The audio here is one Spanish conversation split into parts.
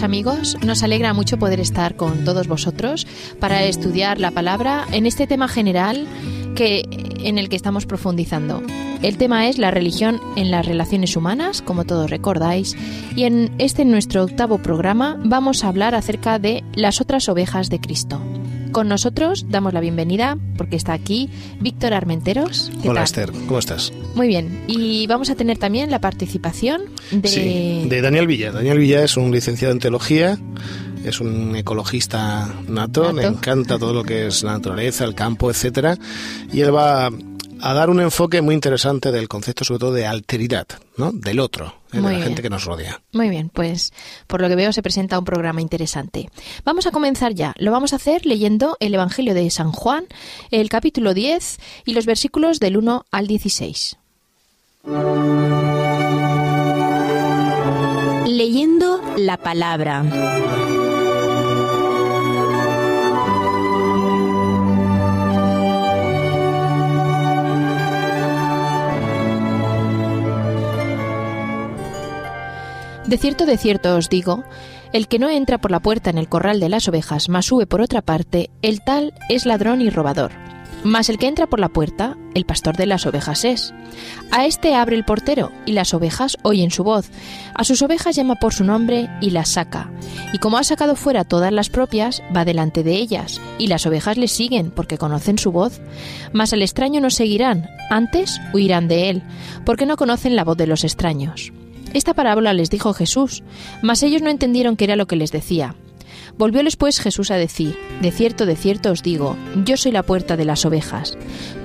Amigos, nos alegra mucho poder estar con todos vosotros para estudiar la palabra en este tema general que en el que estamos profundizando. El tema es la religión en las relaciones humanas, como todos recordáis, y en este nuestro octavo programa vamos a hablar acerca de las otras ovejas de Cristo. Con nosotros damos la bienvenida, porque está aquí, Víctor Armenteros. Hola Esther, ¿cómo estás? Muy bien, y vamos a tener también la participación de... Sí, de Daniel Villa. Daniel Villa es un licenciado en teología, es un ecologista nato, le encanta todo lo que es la naturaleza, el campo, etcétera, y él va a dar un enfoque muy interesante del concepto, sobre todo de alteridad, ¿no? Del otro, ¿eh? de la gente que nos rodea. Muy bien, pues por lo que veo se presenta un programa interesante. Vamos a comenzar ya. Lo vamos a hacer leyendo el Evangelio de San Juan, el capítulo 10 y los versículos del 1 al 16. Leyendo la palabra. De cierto, de cierto os digo, el que no entra por la puerta en el corral de las ovejas, mas sube por otra parte, el tal es ladrón y robador. Mas el que entra por la puerta, el pastor de las ovejas es. A éste abre el portero, y las ovejas oyen su voz. A sus ovejas llama por su nombre y las saca. Y como ha sacado fuera todas las propias, va delante de ellas, y las ovejas le siguen, porque conocen su voz. Mas al extraño no seguirán, antes huirán de él, porque no conocen la voz de los extraños. Esta parábola les dijo Jesús, mas ellos no entendieron qué era lo que les decía. Volvióles pues Jesús a decir, De cierto, de cierto os digo, yo soy la puerta de las ovejas.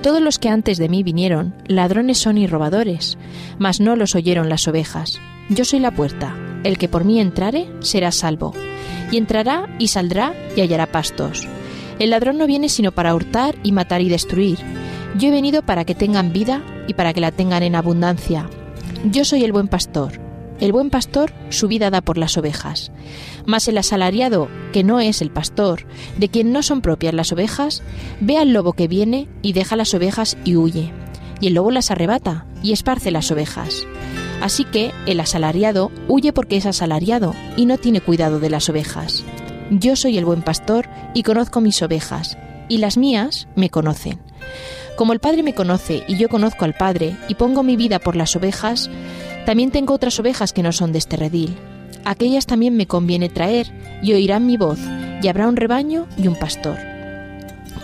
Todos los que antes de mí vinieron, ladrones son y robadores, mas no los oyeron las ovejas. Yo soy la puerta, el que por mí entrare será salvo, y entrará y saldrá y hallará pastos. El ladrón no viene sino para hurtar y matar y destruir. Yo he venido para que tengan vida y para que la tengan en abundancia. Yo soy el buen pastor. El buen pastor su vida da por las ovejas. Mas el asalariado, que no es el pastor, de quien no son propias las ovejas, ve al lobo que viene y deja las ovejas y huye. Y el lobo las arrebata y esparce las ovejas. Así que el asalariado huye porque es asalariado y no tiene cuidado de las ovejas. Yo soy el buen pastor y conozco mis ovejas, y las mías me conocen. Como el Padre me conoce y yo conozco al Padre y pongo mi vida por las ovejas, también tengo otras ovejas que no son de este redil. Aquellas también me conviene traer y oirán mi voz, y habrá un rebaño y un pastor.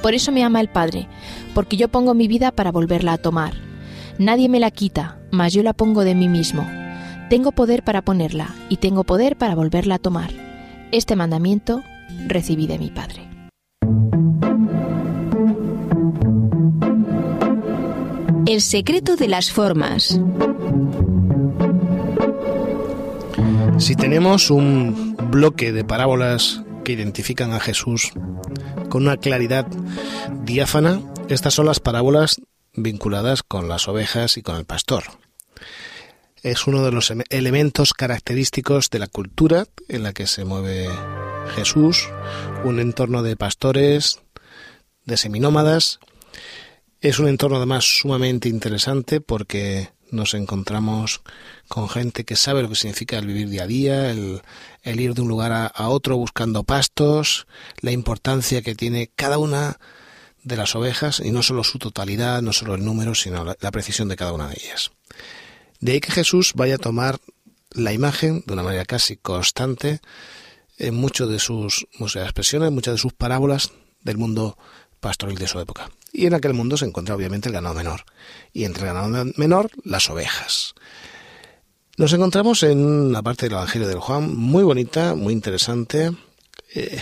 Por eso me ama el Padre, porque yo pongo mi vida para volverla a tomar. Nadie me la quita, mas yo la pongo de mí mismo. Tengo poder para ponerla y tengo poder para volverla a tomar. Este mandamiento recibí de mi Padre. El secreto de las formas. Si tenemos un bloque de parábolas que identifican a Jesús con una claridad diáfana, estas son las parábolas vinculadas con las ovejas y con el pastor. Es uno de los elementos característicos de la cultura en la que se mueve Jesús, un entorno de pastores, de seminómadas, es un entorno además sumamente interesante porque nos encontramos con gente que sabe lo que significa el vivir día a día, el, ir de un lugar a, otro buscando pastos, la importancia que tiene cada una de las ovejas y no solo su totalidad, no solo el número, sino la, precisión de cada una de ellas. De ahí que Jesús vaya a tomar la imagen de una manera casi constante en muchas de sus expresiones, muchas de sus parábolas del mundo pastoril de su época. Y en aquel mundo se encuentra obviamente el ganado menor. Y entre el ganado menor, las ovejas. Nos encontramos en una parte del Evangelio del Juan muy bonita, muy interesante, eh,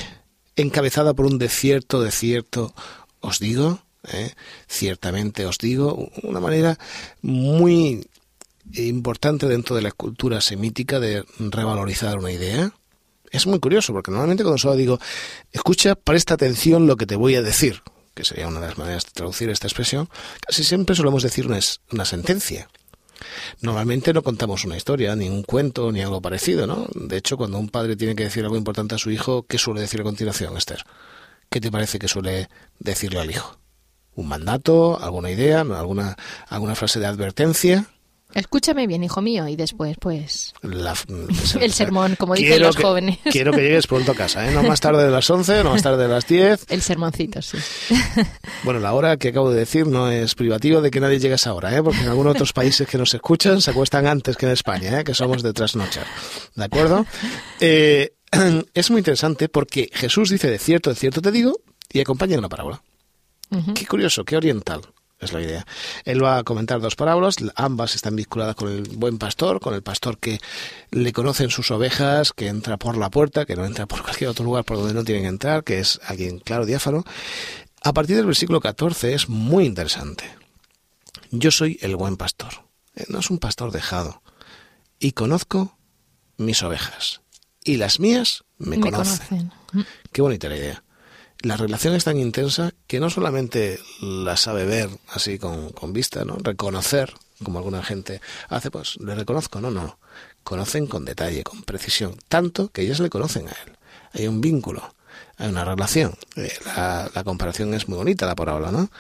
encabezada por un desierto, desierto, os digo, eh, ciertamente os digo, una manera muy importante dentro de la cultura semítica de revalorizar una idea. Es muy curioso, porque normalmente cuando solo digo, escucha, presta atención lo que te voy a decir, que sería una de las maneras de traducir esta expresión, casi siempre solemos decir una, una sentencia. Normalmente no contamos una historia, ni un cuento, ni algo parecido, ¿no? De hecho, cuando un padre tiene que decir algo importante a su hijo, ¿qué suele decir a continuación, Esther? ¿Qué te parece que suele decirle al hijo? ¿Un mandato? ¿Alguna idea? ¿Alguna, alguna frase de advertencia? Escúchame bien, hijo mío, y después, pues. el sermón, como dicen los jóvenes. Quiero que llegues pronto a casa, ¿eh? No más tarde de las 11, no más tarde de las 10. El sermoncito, sí. Bueno, la hora que acabo de decir no es privativo de que nadie llegue a esa hora, ¿eh? Porque en algunos otros países que nos escuchan se acuestan antes que en España, ¿eh? Que somos de trasnochar. ¿De acuerdo? Eh, es muy interesante porque Jesús dice de cierto, de cierto te digo, y acompaña una parábola. Qué curioso, qué oriental es la idea. Él va a comentar dos parábolas, ambas están vinculadas con el buen pastor, con el pastor que le conocen sus ovejas, que entra por la puerta, que no entra por cualquier otro lugar por donde no tienen que entrar, que es alguien claro, diáfano. A partir del versículo 14 es muy interesante. Yo soy el buen pastor, eh, no es un pastor dejado, y conozco mis ovejas, y las mías me, conocen. Qué bonita la idea la relación es tan intensa que no solamente la sabe ver así con, con, vista, ¿no? Reconocer, como alguna gente hace, pues le reconozco, no, no. Conocen con detalle, con precisión, tanto que ellas le conocen a él. Hay un vínculo, hay una relación. Eh, la, la, comparación es muy bonita, la por ahora, ¿no?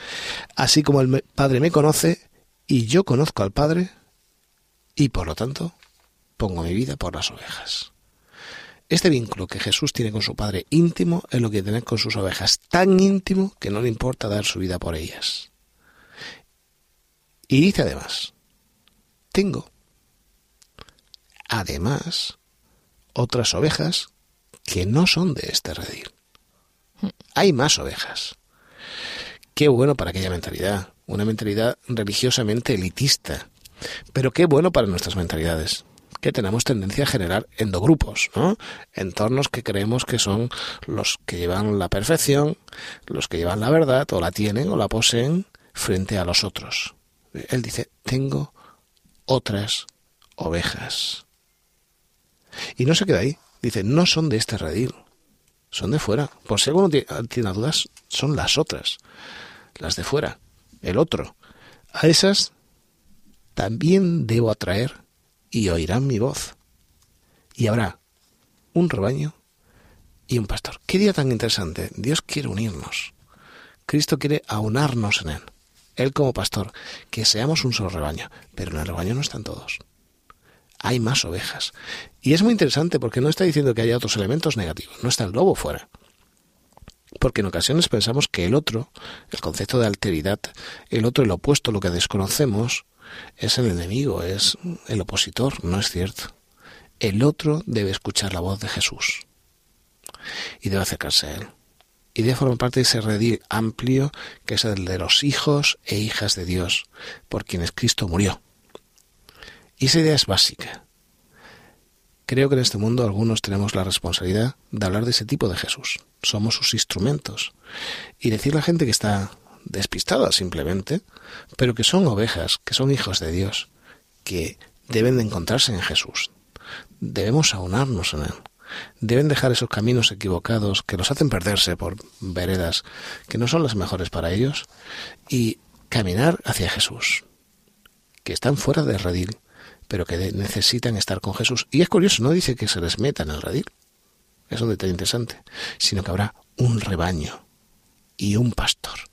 Así como el Padre me conoce y yo conozco al Padre y por lo tanto pongo mi vida por las ovejas. Este vínculo que Jesús tiene con su Padre íntimo es lo que tiene con sus ovejas, tan íntimo que no le importa dar su vida por ellas. Y dice además, tengo además otras ovejas que no son de este redil. Hay más ovejas. Qué bueno para aquella mentalidad, una mentalidad religiosamente elitista, pero qué bueno para nuestras mentalidades que tenemos tendencia a generar endogrupos, ¿no? Entornos que creemos que son los que llevan la perfección, los que llevan la verdad, o la tienen o la poseen frente a los otros. Él dice, tengo otras ovejas. Y no se queda ahí. Dice, no son de este redil, son de fuera. Por si alguno tiene dudas, son las otras, las de fuera, el otro. A esas también debo atraer y oirán mi voz. Y habrá un rebaño y un pastor. Qué día tan interesante. Dios quiere unirnos. Cristo quiere aunarnos en Él. Él como pastor, que seamos un solo rebaño. Pero en el rebaño no están todos. Hay más ovejas. Y es muy interesante porque no está diciendo que haya otros elementos negativos. No está el lobo fuera. Porque en ocasiones pensamos que el otro, el concepto de alteridad, el otro, el opuesto, lo que desconocemos, es el enemigo, es el opositor, no es cierto. El otro debe escuchar la voz de Jesús y debe acercarse a él. Y debe formar parte de ese redil amplio que es el de los hijos e hijas de Dios, por quienes Cristo murió. Y esa idea es básica. Creo que en este mundo algunos tenemos la responsabilidad de hablar de ese tipo de Jesús. Somos sus instrumentos. Y decirle a la gente que está despistadas simplemente, pero que son ovejas, que son hijos de Dios, que deben de encontrarse en Jesús. Debemos aunarnos en Él. Deben dejar esos caminos equivocados que los hacen perderse por veredas que no son las mejores para ellos y caminar hacia Jesús, que están fuera del redil, pero que necesitan estar con Jesús. Y es curioso, no dice que se les meta en el redil, es un detalle interesante, sino que habrá un rebaño y un pastor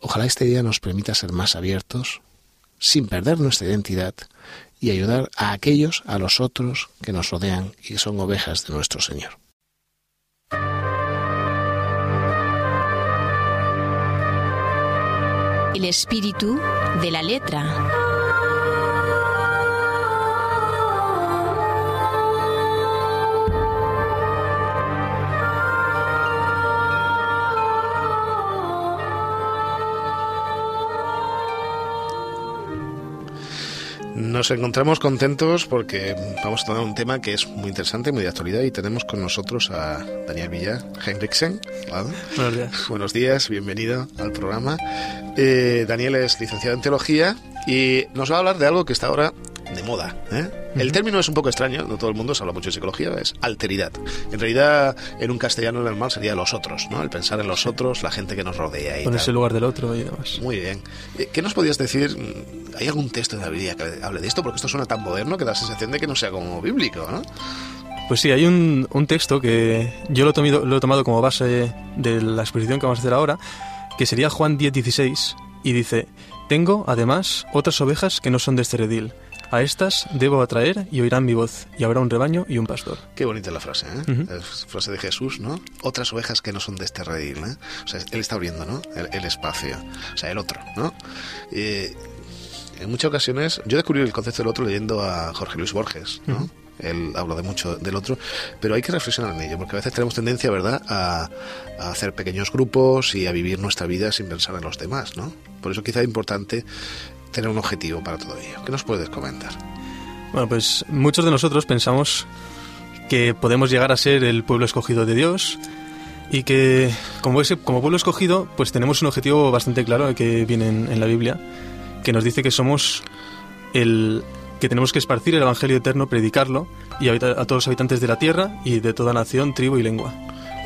Ojalá este día nos permita ser más abiertos, sin perder nuestra identidad, y ayudar a aquellos, a los otros que nos rodean y que son ovejas de nuestro Señor. El espíritu de la letra. Nos encontramos contentos porque vamos a tener un tema que es muy interesante, muy de actualidad y tenemos con nosotros a Daniel Villa Henriksen. Buenos días. Buenos días, bienvenido al programa. Eh, Daniel es licenciado en teología y nos va a hablar de algo que está ahora de moda. ¿eh? El término es un poco extraño, no todo el mundo se habla mucho de psicología, es alteridad. En realidad, en un castellano normal sería los otros, ¿no? El pensar en los otros, la gente que nos rodea. Y Ponerse el lugar del otro y demás. Muy bien. Eh, ¿Qué nos podías decir? ¿Hay algún texto de la Biblia que hable de esto? Porque esto suena tan moderno que da la sensación de que no sea como bíblico, ¿no? Pues sí, hay un, un texto que yo lo he, tomado, lo he tomado como base de la exposición que vamos a hacer ahora, que sería Juan 10, 16, y dice, tengo, además, otras ovejas que no son de este redil. A estas debo atraer y oirán mi voz, y habrá un rebaño y un pastor. Qué bonita la frase, ¿eh? Ujú. Es frase de Jesús, ¿no? Otras ovejas que no son de este redil, ¿eh? O sea, él está abriendo, ¿no? El, el espacio. O sea, el otro, ¿no? Eh, en muchas ocasiones, yo descubrí el concepto del otro leyendo a Jorge Luis Borges, ¿no? Ujú. Él habla de mucho del otro, pero hay que reflexionar en ello, porque a veces tenemos tendencia, ¿verdad?, a, a hacer pequeños grupos y a vivir nuestra vida sin pensar en los demás, ¿no? Por eso quizá es importante tener un objetivo para todo ello. ¿Qué nos puedes comentar? Bueno, pues muchos de nosotros pensamos que podemos llegar a ser el pueblo escogido de Dios y que como, ese, como pueblo escogido pues tenemos un objetivo bastante claro que viene en, la Biblia que nos dice que somos el que tenemos que esparcir el Evangelio eterno, predicarlo y habita- a todos los habitantes de la tierra y de toda nación, tribu y lengua.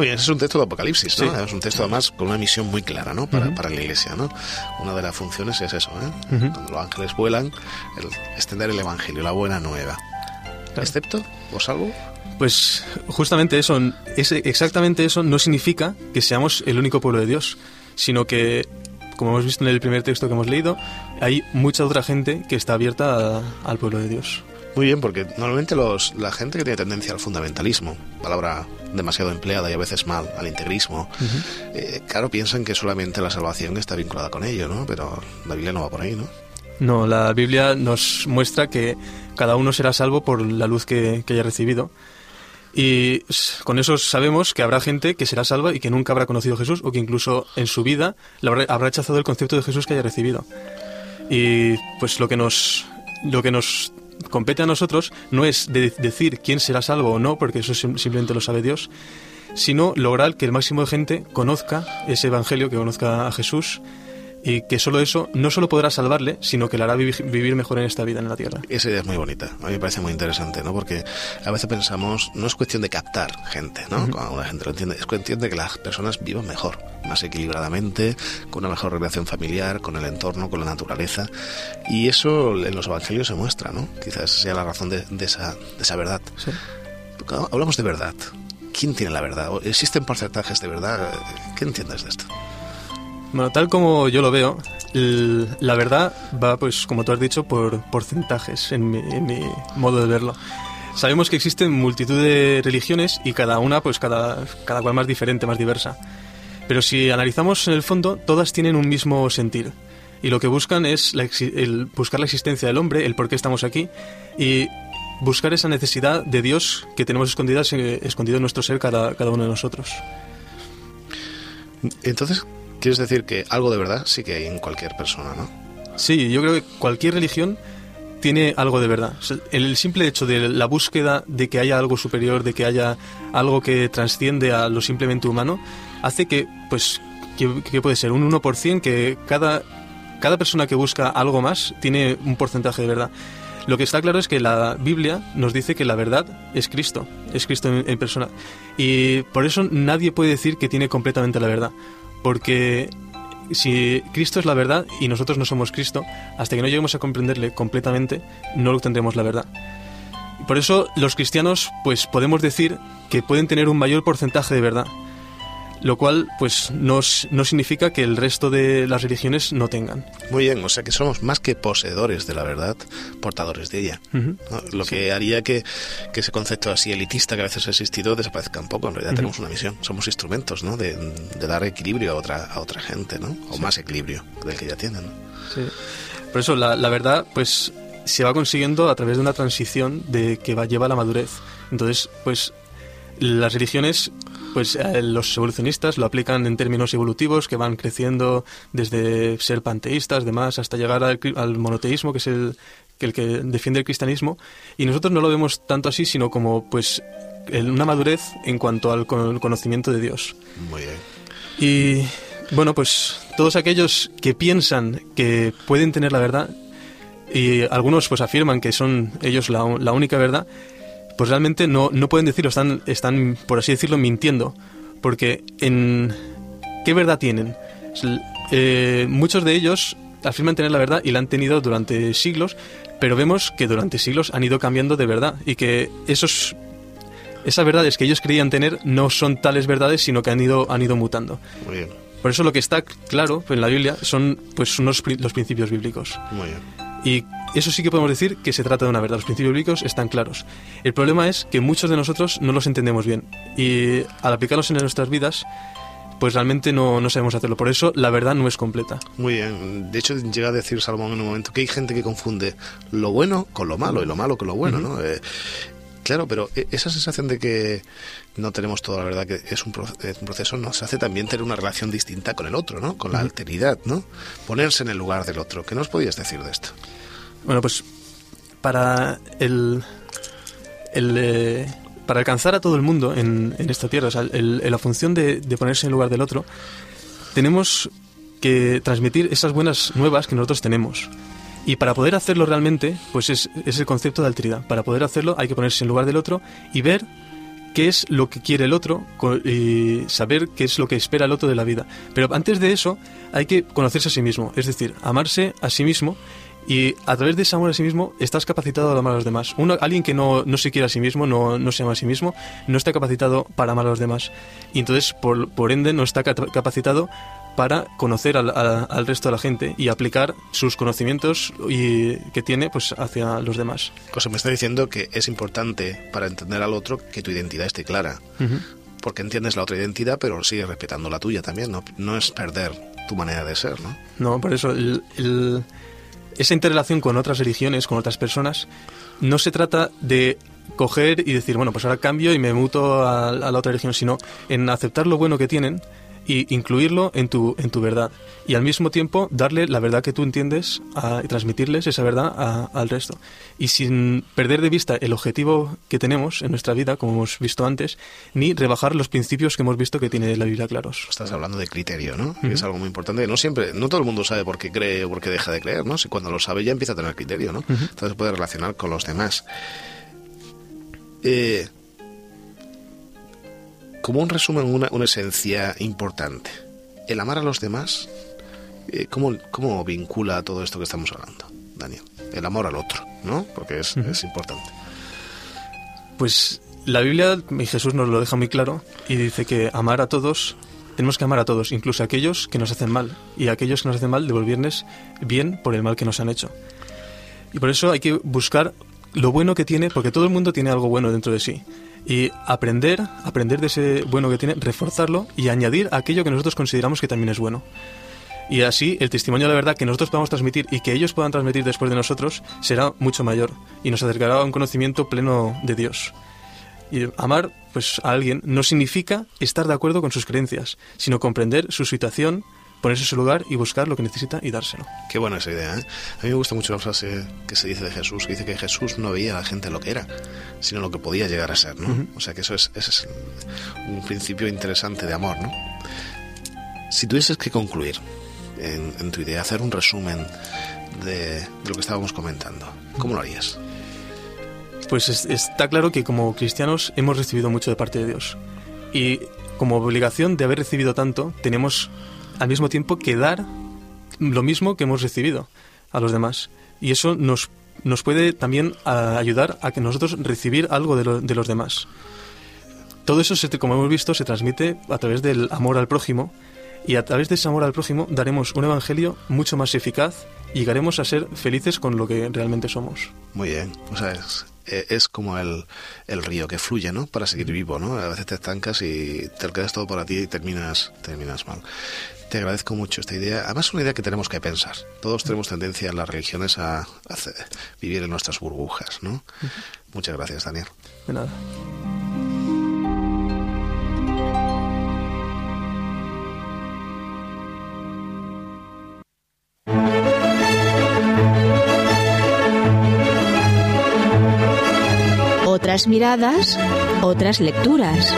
Bien, ese es un texto de Apocalipsis, ¿no? Sí. Es un texto además con una misión muy clara, ¿no? Para, Ujú. para la iglesia, ¿no? Una de las funciones es eso, ¿eh? Ujú. Cuando los ángeles vuelan, el extender el evangelio, la buena nueva. Claro. Excepto, o salvo, Pues justamente eso, ese, exactamente eso no significa que seamos el único pueblo de Dios, sino que, como hemos visto en el primer texto que hemos leído, hay mucha otra gente que está abierta a- al pueblo de Dios. Muy bien, porque normalmente los, la gente que tiene tendencia al fundamentalismo, palabra demasiado empleada y a veces mal, al integrismo, eh, claro, piensan que solamente la salvación está vinculada con ello, ¿no? Pero la Biblia no va por ahí, ¿no? No, la Biblia nos muestra que cada uno será salvo por la luz que, que haya recibido. Y con eso sabemos que habrá gente que será salva y que nunca habrá conocido a Jesús o que incluso en su vida habrá rechazado el concepto de Jesús que haya recibido. Y pues lo que nos, lo que nos compete a nosotros no es de- decir quién será salvo o no, porque eso sim- simplemente lo sabe Dios, sino lograr que el máximo de gente conozca ese evangelio, que conozca a Jesús y que solo eso no solo podrá salvarle, sino que le hará vivi- vivir mejor en esta vida en la tierra. Esa idea es muy bonita, a mí me parece muy interesante, ¿no? Porque a veces pensamos, no es cuestión de captar gente, ¿no? Cuando la gente lo entiende, es cuestión de que las personas vivan mejor, más equilibradamente, con una mejor relación familiar, con el entorno, con la naturaleza. Y eso en los evangelios se muestra, ¿no? Quizás sea la razón de, de esa, de esa verdad. Sí. Hablamos de verdad. ¿Quién tiene la verdad? ¿O ¿Existen porcentajes de verdad? ¿Qué entiendes de esto? Bueno, tal como yo lo veo, la verdad va, pues, como tú has dicho, por porcentajes, en mi, en mi modo de verlo. Sabemos que existen multitud de religiones y cada una, pues, cada, cada cual más diferente, más diversa. Pero si analizamos en el fondo, todas tienen un mismo sentir. Y lo que buscan es la el buscar la existencia del hombre, el por qué estamos aquí y buscar esa necesidad de Dios que tenemos escondida, eh, escondido en nuestro ser cada, cada uno de nosotros. Entonces, quieres decir que algo de verdad sí que hay en cualquier persona, ¿no? Sí, yo creo que cualquier religión tiene algo de verdad. El simple hecho de la búsqueda de que haya algo superior, de que haya algo que trasciende a lo simplemente humano, hace que, pues, que, puede ser un 1% que cada, cada persona que busca algo más tiene un porcentaje de verdad. Lo que está claro es que la Biblia nos dice que la verdad es Cristo, es Cristo en persona. Y por eso nadie puede decir que tiene completamente la verdad, porque si Cristo es la verdad y nosotros no somos Cristo, hasta que no lleguemos a comprenderle completamente, no tendremos la verdad. Por eso los cristianos pues podemos decir que pueden tener un mayor porcentaje de verdad, lo cual pues no, no significa que el resto de las religiones no tengan. Muy bien, o sea que somos más que poseedores de la verdad, portadores de ella. Lo que haría que, que ese concepto así elitista que a veces ha existido desaparezca un poco. En realidad tenemos una misión, somos instrumentos ¿no? de, de dar equilibrio a otra, a otra gente, ¿no? o más equilibrio del que ya tienen. Sí. Por eso la, la verdad, pues, se va consiguiendo a través de una transición de que va, lleva a la madurez. Entonces, pues, las religiones, pues, eh, los evolucionistas lo aplican en términos evolutivos que van creciendo desde ser panteístas, demás, hasta llegar al, al monoteísmo, que es el que, el que defiende el cristianismo. Y nosotros no lo vemos tanto así, sino como, pues, una madurez en cuanto al con- conocimiento de Dios. Muy bien. Y bueno, pues todos aquellos que piensan que pueden tener la verdad, y algunos pues afirman que son ellos la, la única verdad, pues realmente no, no pueden decirlo, están, están, por así decirlo, mintiendo. Porque en... ¿Qué verdad tienen? Eh, muchos de ellos afirman tener la verdad y la han tenido durante siglos, pero vemos que durante siglos han ido cambiando de verdad y que esos esas verdades que ellos creían tener no son tales verdades, sino que han ido han ido mutando. Muy bien. Por eso lo que está claro en la Biblia son pues unos, los principios bíblicos. Muy bien. Y eso sí que podemos decir que se trata de una verdad. Los principios bíblicos están claros. El problema es que muchos de nosotros no los entendemos bien. Y al aplicarlos en nuestras vidas, pues realmente no, no, sabemos hacerlo. Por eso la verdad no es completa. Muy bien. De hecho, llega a decir Salomón en un momento que hay gente que confunde lo bueno con lo malo y lo malo con lo bueno, ¿no? Eh, claro, pero e, esa sensación de que no tenemos toda la verdad, que es un, proceso, nos hace también tener una relación distinta con el otro, ¿no? Con la alteridad, ¿no? Ponerse en el lugar del otro. ¿Qué nos podías decir de esto? Bueno, pues para el... el eh, para alcanzar a todo el mundo en, esta tierra, o sea, la función de, ponerse en el lugar del otro, tenemos que transmitir esas buenas nuevas que nosotros tenemos. Y para poder hacerlo realmente, pues es, es, el concepto de alteridad. Para poder hacerlo hay que ponerse en lugar del otro y ver qué es lo que quiere el otro y saber qué es lo que espera el otro de la vida. Pero antes de eso hay que conocerse a sí mismo, es decir, amarse a sí mismo y a través de ese amor a sí mismo estás capacitado a amar a los demás. Uno, alguien que no, no se quiere a sí mismo, no, no se ama a sí mismo, no está capacitado para amar a los demás. Y entonces, por, por ende, no está capacitado para conocer al, al, resto de la gente y aplicar sus conocimientos y, que tiene pues hacia los demás. Cosa me está diciendo que es importante para entender al otro que tu identidad esté clara. Porque entiendes la otra identidad, pero sigues respetando la tuya también. No, no es perder tu manera de ser, ¿no? No, por eso el esa interrelación con otras religiones, con otras personas, no se trata de coger y decir, bueno, pues ahora cambio y me muto a, la otra religión, sino en aceptar lo bueno que tienen y incluirlo en tu, en tu verdad. Y al mismo tiempo darle la verdad que tú entiendes y transmitirles esa verdad al resto. Y sin perder de vista el objetivo que tenemos en nuestra vida, como hemos visto antes, ni rebajar los principios que hemos visto que tiene la Biblia claros. Estás hablando de criterio, ¿no? Es algo muy importante. No siempre, no todo el mundo sabe por qué cree o por qué deja de creer, ¿no? Si cuando lo sabe ya empieza a tener criterio, ¿no? Entonces puede relacionar con los demás. Eh, como un resumen, una, una esencia importante. El amar a los demás, eh, ¿cómo, ¿cómo, vincula todo esto que estamos hablando, Daniel? El amor al otro, ¿no? Porque es, es importante. Pues la Biblia y Jesús nos lo deja muy claro y dice que amar a todos, tenemos que amar a todos, incluso a aquellos que nos hacen mal y a aquellos que nos hacen mal devolverles bien por el mal que nos han hecho. Y por eso hay que buscar lo bueno que tiene, porque todo el mundo tiene algo bueno dentro de sí y aprender, aprender de ese bueno que tiene, reforzarlo y añadir aquello que nosotros consideramos que también es bueno. Y así el testimonio de la verdad que nosotros podamos transmitir y que ellos puedan transmitir después de nosotros será mucho mayor y nos acercará a un conocimiento pleno de Dios. Y amar pues, a alguien no significa estar de acuerdo con sus creencias, sino comprender su situación, ponerse en su lugar y buscar lo que necesita y dárselo. Qué buena esa idea. ¿eh? A mí me gusta mucho la frase que se dice de Jesús, que dice que Jesús no veía a la gente lo que era, sino lo que podía llegar a ser. ¿no? O sea que eso es, ese es un principio interesante de amor. ¿no? Si tuvieses que concluir en, tu idea, hacer un resumen de, lo que estábamos comentando, ¿cómo lo harías? Pues está claro que como cristianos hemos recibido mucho de parte de Dios. Y como obligación de haber recibido tanto, tenemos al mismo tiempo que dar lo mismo que hemos recibido a los demás. Y eso nos, nos puede también ayudar a que nosotros recibir algo de, de los demás. Todo eso, como hemos visto, se transmite a través del amor al prójimo y a través de ese amor al prójimo daremos un evangelio mucho más eficaz y llegaremos a ser felices con lo que realmente somos. Muy bien, o sea, es, es como el, el, río que fluye, ¿no? Para seguir vivo, ¿no? A veces te estancas y te quedas todo para ti y terminas, terminas mal. Te agradezco mucho esta idea. Además, es una idea que tenemos que pensar. Todos tenemos tendencia en las religiones a, vivir en nuestras burbujas, ¿no? Muchas gracias, Daniel. De nada. Otras miradas, otras lecturas.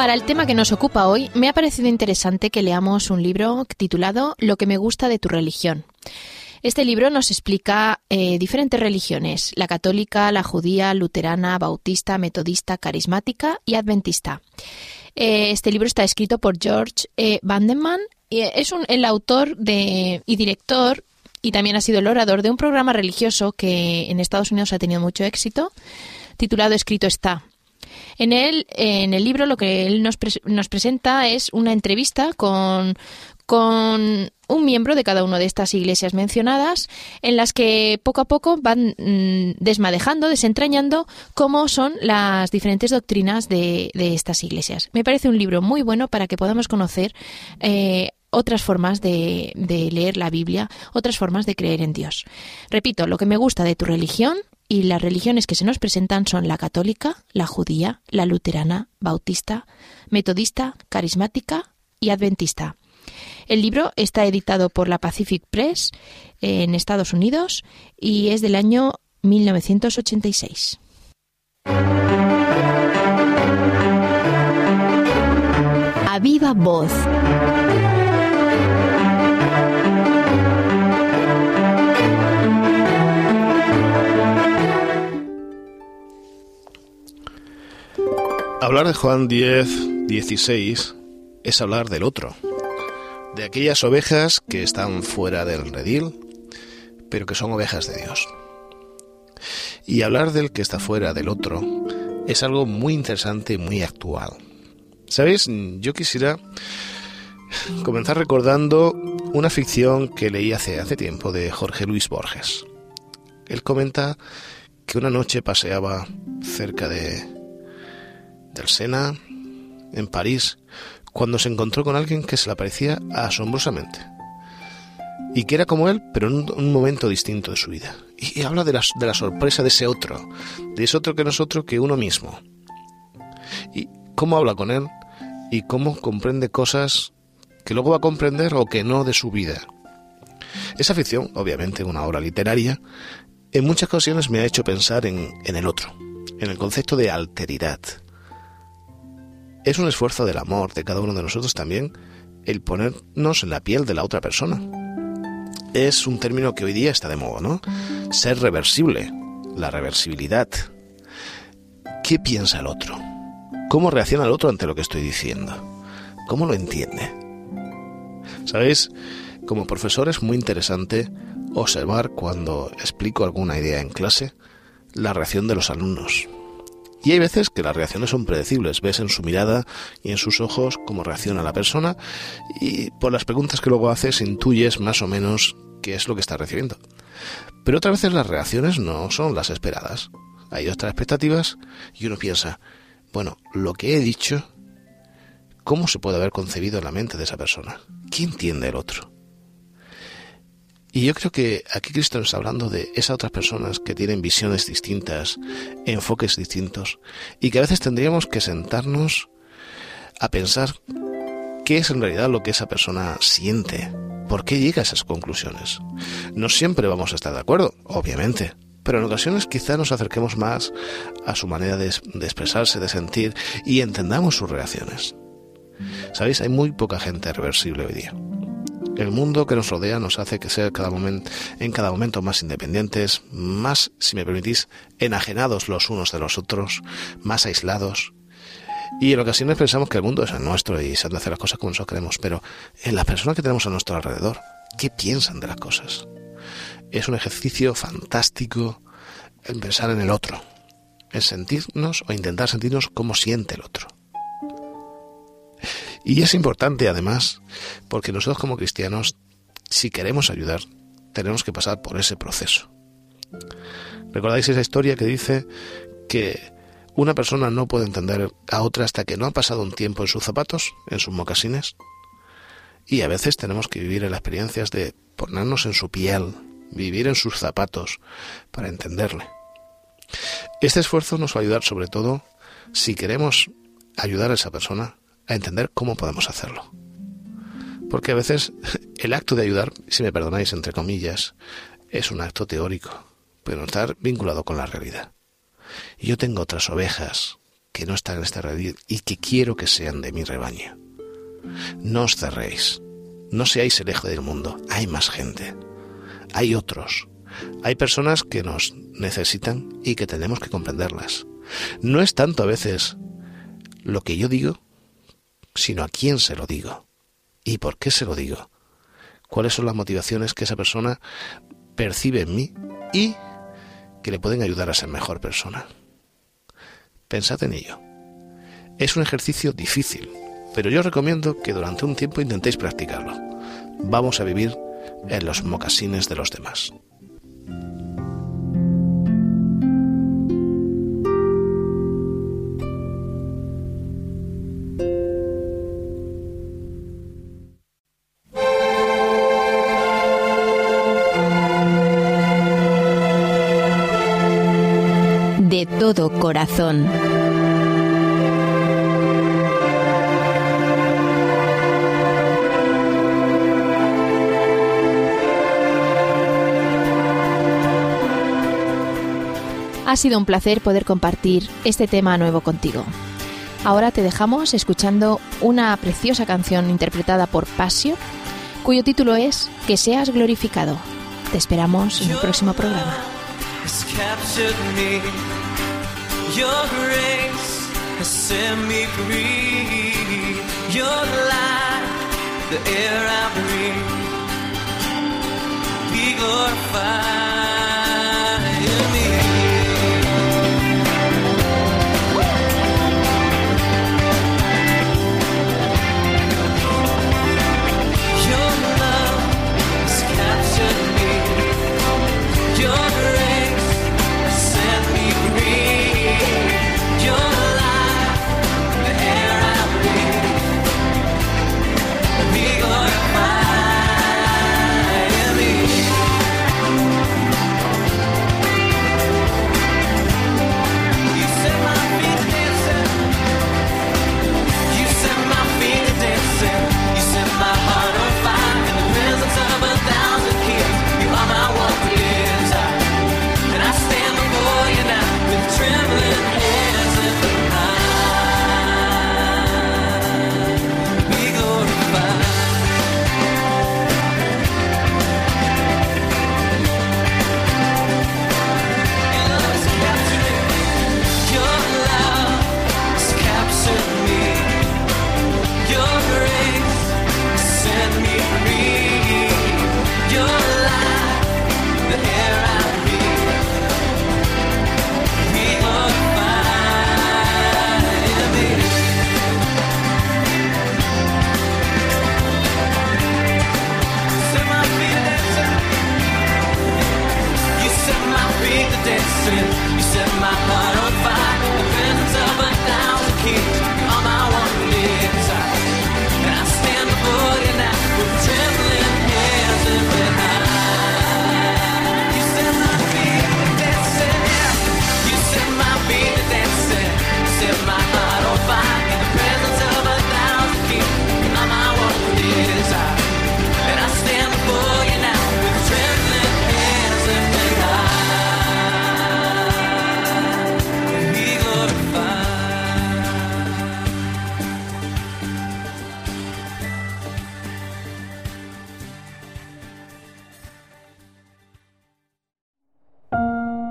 Para el tema que nos ocupa hoy, me ha parecido interesante que leamos un libro titulado Lo que me gusta de tu religión. Este libro nos explica eh, diferentes religiones, la católica, la judía, luterana, bautista, metodista, carismática y adventista. Eh, este libro está escrito por George E. Vandeman y es el autor de, y director y también ha sido el orador de un programa religioso que en Estados Unidos ha tenido mucho éxito, titulado Escrito está. En él, en el libro, lo que él nos, nos presenta es una entrevista con, con un miembro de cada una de estas iglesias mencionadas, en las que poco a poco van mm, desmadejando, desentrañando cómo son las diferentes doctrinas de, estas iglesias. Me parece un libro muy bueno para que podamos conocer eh, otras formas de, de, leer la Biblia, otras formas de creer en Dios. Repito, lo que me gusta de tu religión y las religiones que se nos presentan son la católica, la judía, la luterana, bautista, metodista, carismática y adventista. El libro está editado por la Pacific Press en Estados Unidos y es del año 1986. A voz. Hablar de Juan 10, 16 es hablar del otro, de aquellas ovejas que están fuera del redil, pero que son ovejas de Dios. Y hablar del que está fuera del otro es algo muy interesante y muy actual. ¿Sabéis? Yo quisiera comenzar recordando una ficción que leí hace, hace tiempo de Jorge Luis Borges. Él comenta que una noche paseaba cerca de del Sena, en París, cuando se encontró con alguien que se le parecía asombrosamente. Y que era como él, pero en un, momento distinto de su vida. Y, habla de la, de la sorpresa de ese otro, de ese otro que no es otro que uno mismo. Y cómo habla con él y cómo comprende cosas que luego va a comprender o que no de su vida. Esa ficción, obviamente una obra literaria, en muchas ocasiones me ha hecho pensar en, en el otro, en el concepto de alteridad, es un esfuerzo del amor de cada uno de nosotros también el ponernos en la piel de la otra persona. Es un término que hoy día está de moda, ¿no? Ser reversible, la reversibilidad. ¿Qué piensa el otro? ¿Cómo reacciona el otro ante lo que estoy diciendo? ¿Cómo lo entiende? ¿Sabéis? Como profesor es muy interesante observar cuando explico alguna idea en clase la reacción de los alumnos. Y hay veces que las reacciones son predecibles. Ves en su mirada y en sus ojos cómo reacciona la persona y por las preguntas que luego haces intuyes más o menos qué es lo que está recibiendo. Pero otras veces las reacciones no son las esperadas. Hay otras expectativas y uno piensa, bueno, lo que he dicho, ¿cómo se puede haber concebido en la mente de esa persona? ¿Qué entiende el otro? Y yo creo que aquí Cristo nos está hablando de esas otras personas que tienen visiones distintas, enfoques distintos, y que a veces tendríamos que sentarnos a pensar qué es en realidad lo que esa persona siente, por qué llega a esas conclusiones. No siempre vamos a estar de acuerdo, obviamente, pero en ocasiones quizá nos acerquemos más a su manera de, de expresarse, de sentir, y entendamos sus reacciones. ¿Sabéis? Hay muy poca gente reversible hoy día. El mundo que nos rodea nos hace que ser cada momento, en cada momento más independientes, más, si me permitís, enajenados los unos de los otros, más aislados. Y en ocasiones pensamos que el mundo es el nuestro y se han hacer las cosas como nosotros queremos, pero en las personas que tenemos a nuestro alrededor, ¿qué piensan de las cosas? Es un ejercicio fantástico el pensar en el otro, en sentirnos o intentar sentirnos como siente el otro. Y es importante además, porque nosotros como cristianos, si queremos ayudar, tenemos que pasar por ese proceso. ¿Recordáis esa historia que dice que una persona no puede entender a otra hasta que no ha pasado un tiempo en sus zapatos, en sus mocasines? Y a veces tenemos que vivir en las experiencias de ponernos en su piel, vivir en sus zapatos, para entenderle. Este esfuerzo nos va a ayudar sobre todo si queremos ayudar a esa persona a entender cómo podemos hacerlo. Porque a veces el acto de ayudar, si me perdonáis entre comillas, es un acto teórico, pero estar vinculado con la realidad. Yo tengo otras ovejas que no están en esta red y que quiero que sean de mi rebaño. No os cerréis, no seáis el eje del mundo, hay más gente, hay otros, hay personas que nos necesitan y que tenemos que comprenderlas. No es tanto a veces lo que yo digo, sino a quién se lo digo y por qué se lo digo. Cuáles son las motivaciones que esa persona percibe en mí y que le pueden ayudar a ser mejor persona. Pensad en ello. Es un ejercicio difícil, pero yo recomiendo que durante un tiempo intentéis practicarlo. Vamos a vivir en los mocasines de los demás. Ha sido un placer poder compartir este tema nuevo contigo. Ahora te dejamos escuchando una preciosa canción interpretada por Pasio, cuyo título es Que seas glorificado. Te esperamos en el próximo programa. Your grace has set me free. Your light, the air I breathe. Be glorified